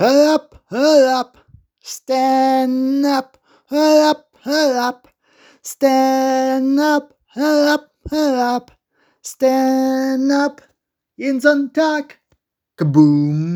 Hör up, hör up, stand up, hör up, hör up, stand up, hör up, hör up, stand up, jeden Sonntag, kaboom.